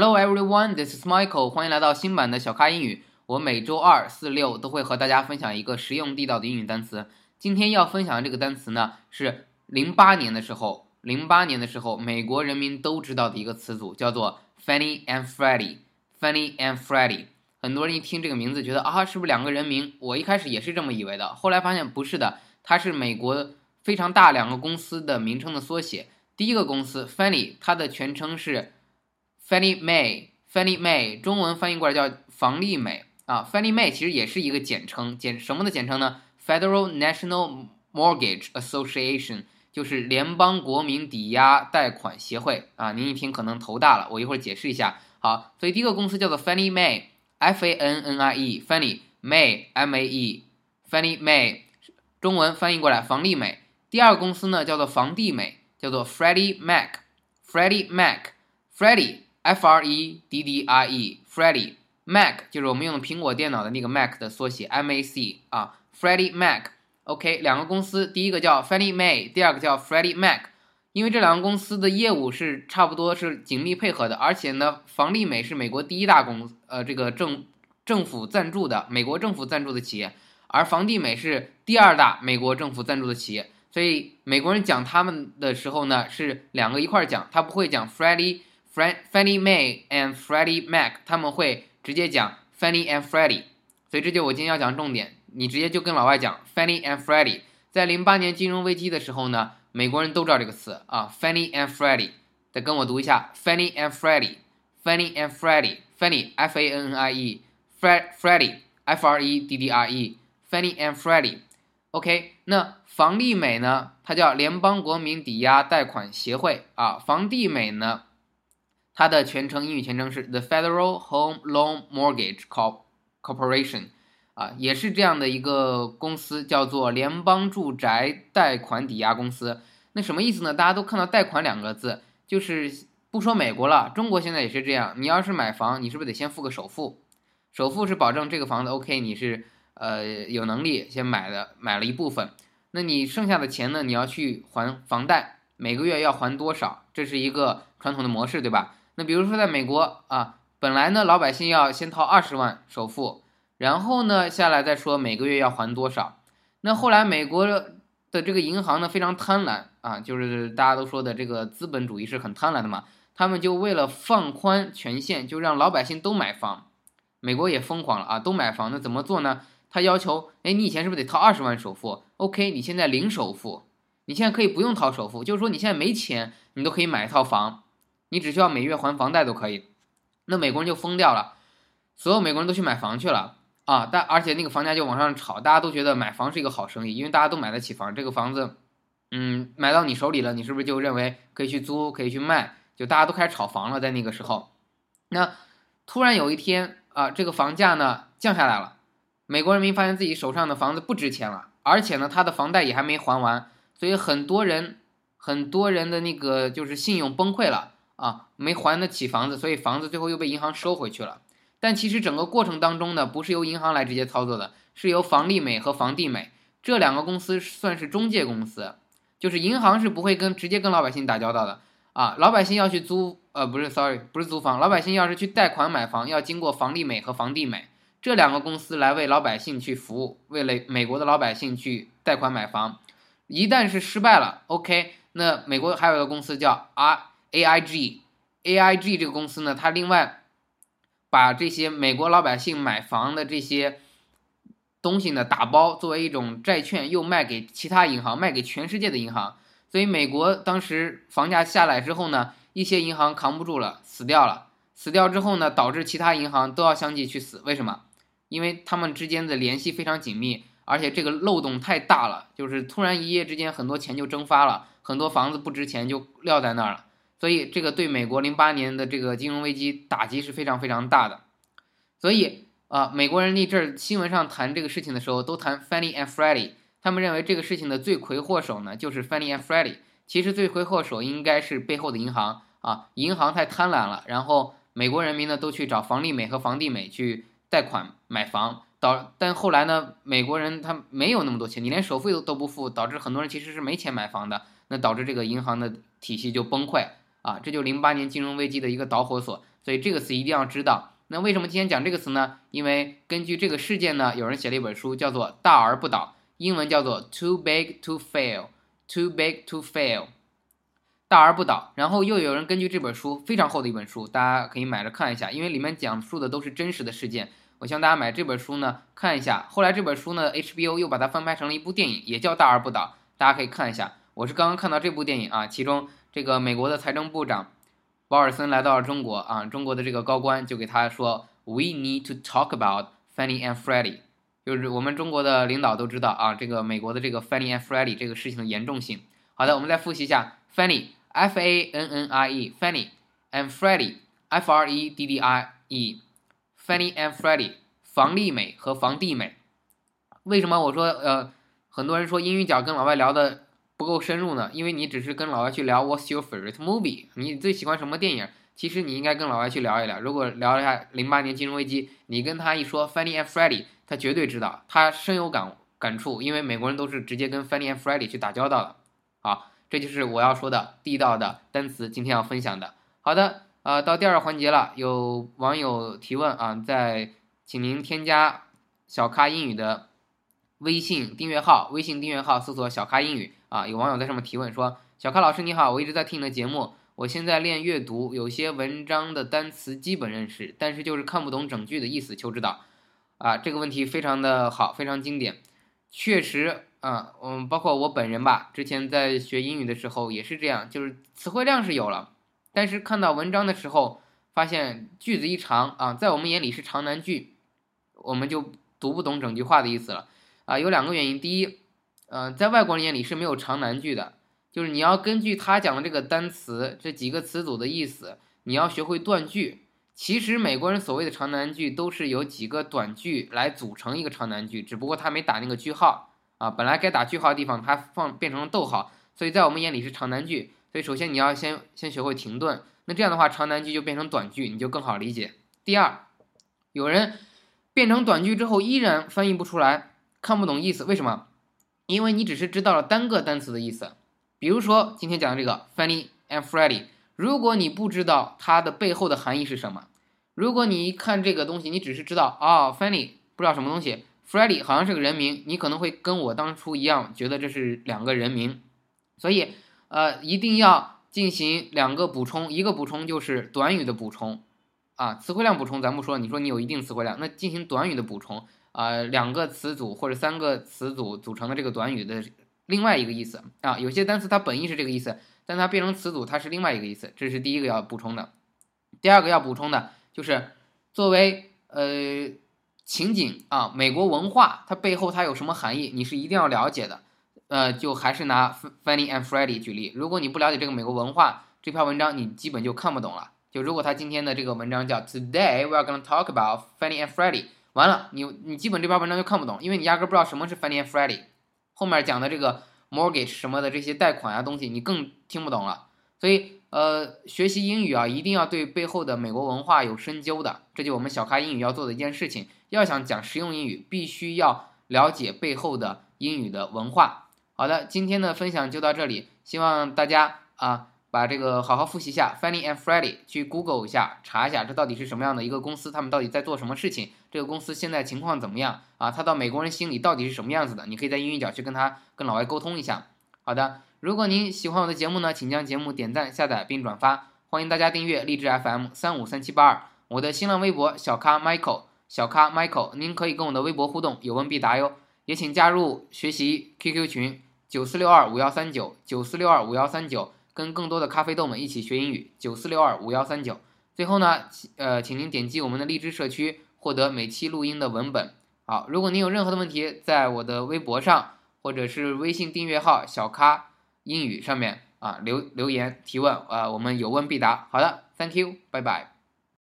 Hello everyone, this is Michael. 欢迎来到新版的小咖英语。我每周二、四、六都会和大家分享一个实用地道的英语单词。今天要分享的这个单词呢，是零八年的时候，零八年的时候，美国人民都知道的一个词组，叫做 Fannie and Freddie。Fannie and Freddie，很多人一听这个名字，觉得啊，是不是两个人名？我一开始也是这么以为的，后来发现不是的，它是美国非常大两个公司的名称的缩写。第一个公司 Fannie，它的全称是 Fannie Mae，Fannie Mae，中文翻译过来叫房利美。啊，Fannie Mae 其实也是一个简称，简什么的简称呢？Federal National Mortgage Association，就是联邦国民抵押贷款协会啊。您一听可能头大了，我一会儿解释一下。好，所以第一个公司叫做 Fannie Mae，F-A-N-N-I-E，房利，Mae，M-A-E，Fannie Mae，中文翻译过来房利美。第二个公司呢叫做房地美，叫做 Freddie Mac，Freddie Mac，Freddie F R E D D I E，Freddie。Mac 就是我们用的苹果电脑的那个 Mac 的缩写，Mac 啊，Freddie Mac，OK，两个公司，第一个叫 Fannie Mae，第二个叫 Freddie Mac，因为这两个公司的业务是差不多是紧密配合的，而且呢，房利美是美国第一大公，呃，这个政政府赞助的美国政府赞助的企业，而房地美是第二大美国政府赞助的企业，所以美国人讲他们的时候呢，是两个一块儿讲，他不会讲 Freddie Fannie Mae and Freddie Mac，他们会。直接讲 Fannie and Freddie，所以这就我今天要讲重点。你直接就跟老外讲 Fannie and Freddie。在零八年金融危机的时候呢，美国人都知道这个词啊，Fannie and Freddie。再跟我读一下 Fannie and Freddie，Fannie and Freddie，Fannie F A N N I E，Freddie F R E D D R E，Fannie and Freddie。OK，那房利美呢？它叫联邦国民抵押贷款协会啊，房地美呢？它的全称英语全称是 The Federal Home Loan Mortgage Corporation，啊，也是这样的一个公司，叫做联邦住宅贷款抵押公司。那什么意思呢？大家都看到“贷款”两个字，就是不说美国了，中国现在也是这样。你要是买房，你是不是得先付个首付？首付是保证这个房子 OK，你是呃有能力先买的，买了一部分。那你剩下的钱呢？你要去还房贷，每个月要还多少？这是一个传统的模式，对吧？那比如说，在美国啊，本来呢，老百姓要先掏二十万首付，然后呢，下来再说每个月要还多少。那后来美国的这个银行呢，非常贪婪啊，就是大家都说的这个资本主义是很贪婪的嘛。他们就为了放宽权限，就让老百姓都买房。美国也疯狂了啊，都买房。那怎么做呢？他要求，哎，你以前是不是得掏二十万首付？OK，你现在零首付，你现在可以不用掏首付，就是说你现在没钱，你都可以买一套房。你只需要每月还房贷都可以，那美国人就疯掉了，所有美国人都去买房去了啊！但而且那个房价就往上炒，大家都觉得买房是一个好生意，因为大家都买得起房。这个房子，嗯，买到你手里了，你是不是就认为可以去租，可以去卖？就大家都开始炒房了，在那个时候，那突然有一天啊，这个房价呢降下来了，美国人民发现自己手上的房子不值钱了，而且呢，他的房贷也还没还完，所以很多人很多人的那个就是信用崩溃了。啊，没还得起房子，所以房子最后又被银行收回去了。但其实整个过程当中呢，不是由银行来直接操作的，是由房利美和房地美这两个公司算是中介公司，就是银行是不会跟直接跟老百姓打交道的啊。老百姓要去租，呃，不是，sorry，不是租房，老百姓要是去贷款买房，要经过房利美和房地美这两个公司来为老百姓去服务，为了美国的老百姓去贷款买房。一旦是失败了，OK，那美国还有一个公司叫 R。A I G A I G 这个公司呢，它另外把这些美国老百姓买房的这些东西呢打包作为一种债券，又卖给其他银行，卖给全世界的银行。所以美国当时房价下来之后呢，一些银行扛不住了，死掉了。死掉之后呢，导致其他银行都要相继去死。为什么？因为他们之间的联系非常紧密，而且这个漏洞太大了，就是突然一夜之间很多钱就蒸发了，很多房子不值钱就撂在那儿了。所以这个对美国零八年的这个金融危机打击是非常非常大的，所以啊，美国人那阵新闻上谈这个事情的时候，都谈 Fannie and Freddie，他们认为这个事情的罪魁祸首呢就是 Fannie and Freddie，其实罪魁祸首应该是背后的银行啊，银行太贪婪了，然后美国人民呢都去找房利美和房地美去贷款买房，导但后来呢，美国人他没有那么多钱，你连首付都都不付，导致很多人其实是没钱买房的，那导致这个银行的体系就崩溃。啊，这就零八年金融危机的一个导火索，所以这个词一定要知道。那为什么今天讲这个词呢？因为根据这个事件呢，有人写了一本书，叫做《大而不倒》，英文叫做 Too Big to Fail，Too Big to Fail，大而不倒。然后又有人根据这本书非常厚的一本书，大家可以买着看一下，因为里面讲述的都是真实的事件。我希望大家买这本书呢看一下。后来这本书呢，HBO 又把它翻拍成了一部电影，也叫《大而不倒》，大家可以看一下。我是刚刚看到这部电影啊，其中这个美国的财政部长。保尔森来到了中国啊，中国的这个高官就给他说：“We need to talk about Fanny and Freddie。”就是我们中国的领导都知道啊，这个美国的这个 Fanny and Freddie 这个事情的严重性。好的，我们再复习一下：Fannie，F A N N I E，Fannie，and Freddie，F R E D D I E，Fannie and Freddie，房利美和房地美。为什么我说呃，很多人说英语角跟老外聊的？不够深入呢，因为你只是跟老外去聊 What's your favorite movie？你最喜欢什么电影？其实你应该跟老外去聊一聊。如果聊一下零八年金融危机，你跟他一说 Fannie and Freddie，他绝对知道，他深有感感触，因为美国人都是直接跟 Fannie and Freddie 去打交道的。好，这就是我要说的地道的单词，今天要分享的。好的，呃，到第二个环节了，有网友提问啊，在请您添加小咖英语的微信订阅号，微信订阅号搜索小咖英语。啊，有网友在上面提问说：“小咖老师你好，我一直在听你的节目，我现在练阅读，有些文章的单词基本认识，但是就是看不懂整句的意思，求指导。”啊，这个问题非常的好，非常经典，确实啊，嗯，包括我本人吧，之前在学英语的时候也是这样，就是词汇量是有了，但是看到文章的时候，发现句子一长啊，在我们眼里是长难句，我们就读不懂整句话的意思了。啊，有两个原因，第一。嗯，在外国人眼里是没有长难句的，就是你要根据他讲的这个单词这几个词组的意思，你要学会断句。其实美国人所谓的长难句都是由几个短句来组成一个长难句，只不过他没打那个句号啊，本来该打句号的地方他放变成了逗号，所以在我们眼里是长难句。所以首先你要先先学会停顿，那这样的话长难句就变成短句，你就更好理解。第二，有人变成短句之后依然翻译不出来，看不懂意思，为什么？因为你只是知道了单个单词的意思，比如说今天讲的这个 Fannie and Freddie，如果你不知道它的背后的含义是什么，如果你一看这个东西，你只是知道啊 Fannie 不知道什么东西，Freddie 好像是个人名，你可能会跟我当初一样觉得这是两个人名，所以呃一定要进行两个补充，一个补充就是短语的补充，啊词汇量补充咱不说，你说你有一定词汇量，那进行短语的补充。啊，两个词组或者三个词组组成的这个短语的另外一个意思啊，有些单词它本意是这个意思，但它变成词组它是另外一个意思，这是第一个要补充的。第二个要补充的就是作为呃情景啊，美国文化它背后它有什么含义，你是一定要了解的。呃，就还是拿 Fannie and Freddie 举例，如果你不了解这个美国文化，这篇文章你基本就看不懂了。就如果他今天的这个文章叫 Today we are going to talk about Fannie and Freddie。完了，你你基本这篇文章就看不懂，因为你压根不知道什么是 Fannie and Freddie，后面讲的这个 mortgage 什么的这些贷款啊东西，你更听不懂了。所以呃，学习英语啊，一定要对背后的美国文化有深究的，这就我们小咖英语要做的一件事情。要想讲实用英语，必须要了解背后的英语的文化。好的，今天的分享就到这里，希望大家啊。把这个好好复习一下，Fannie and Freddie，去 Google 一下，查一下这到底是什么样的一个公司，他们到底在做什么事情，这个公司现在情况怎么样啊？他到美国人心里到底是什么样子的？你可以在英语角去跟他跟老外沟通一下。好的，如果您喜欢我的节目呢，请将节目点赞、下载并转发，欢迎大家订阅励志 FM 三五三七八二，我的新浪微博小咖 Michael，小咖 Michael，您可以跟我的微博互动，有问必答哟。也请加入学习 QQ 群九四六二五幺三九九四六二五幺三九。跟更多的咖啡豆们一起学英语，九四六二五幺三九。最后呢，呃，请您点击我们的荔枝社区，获得每期录音的文本。好，如果您有任何的问题，在我的微博上或者是微信订阅号小咖英语上面啊留留言提问啊，我们有问必答。好的，Thank you，拜拜。